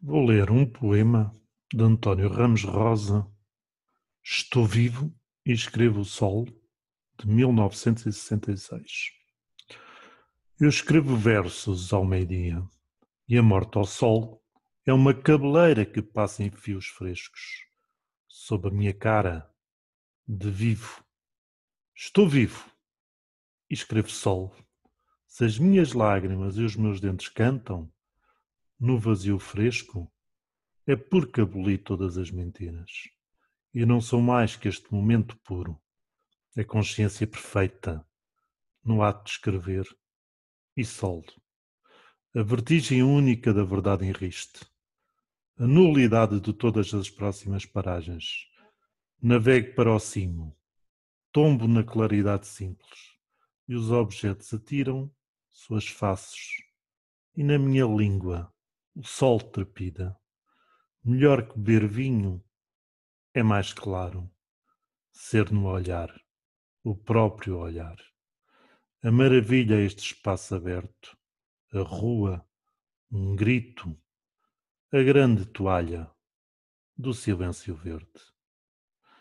Vou ler um poema de António Ramos Rosa, Estou Vivo e Escrevo o Sol, de 1966. Eu escrevo versos ao meio-dia e a morte ao sol é uma cabeleira que passa em fios frescos sob a minha cara de vivo. Estou vivo e escrevo sol. Se as minhas lágrimas e os meus dentes cantam, no vazio fresco, é porque aboli todas as mentiras. E não sou mais que este momento puro, a consciência perfeita, no ato de escrever, e soldo. A vertigem única da verdade em riste, a nulidade de todas as próximas paragens. Navegue para o cimo, tombo na claridade simples, e os objetos atiram suas faces, e na minha língua o sol trepida. Melhor que beber vinho é mais claro ser no olhar, o próprio olhar. A maravilha é este espaço aberto, a rua, um grito, a grande toalha do silêncio verde.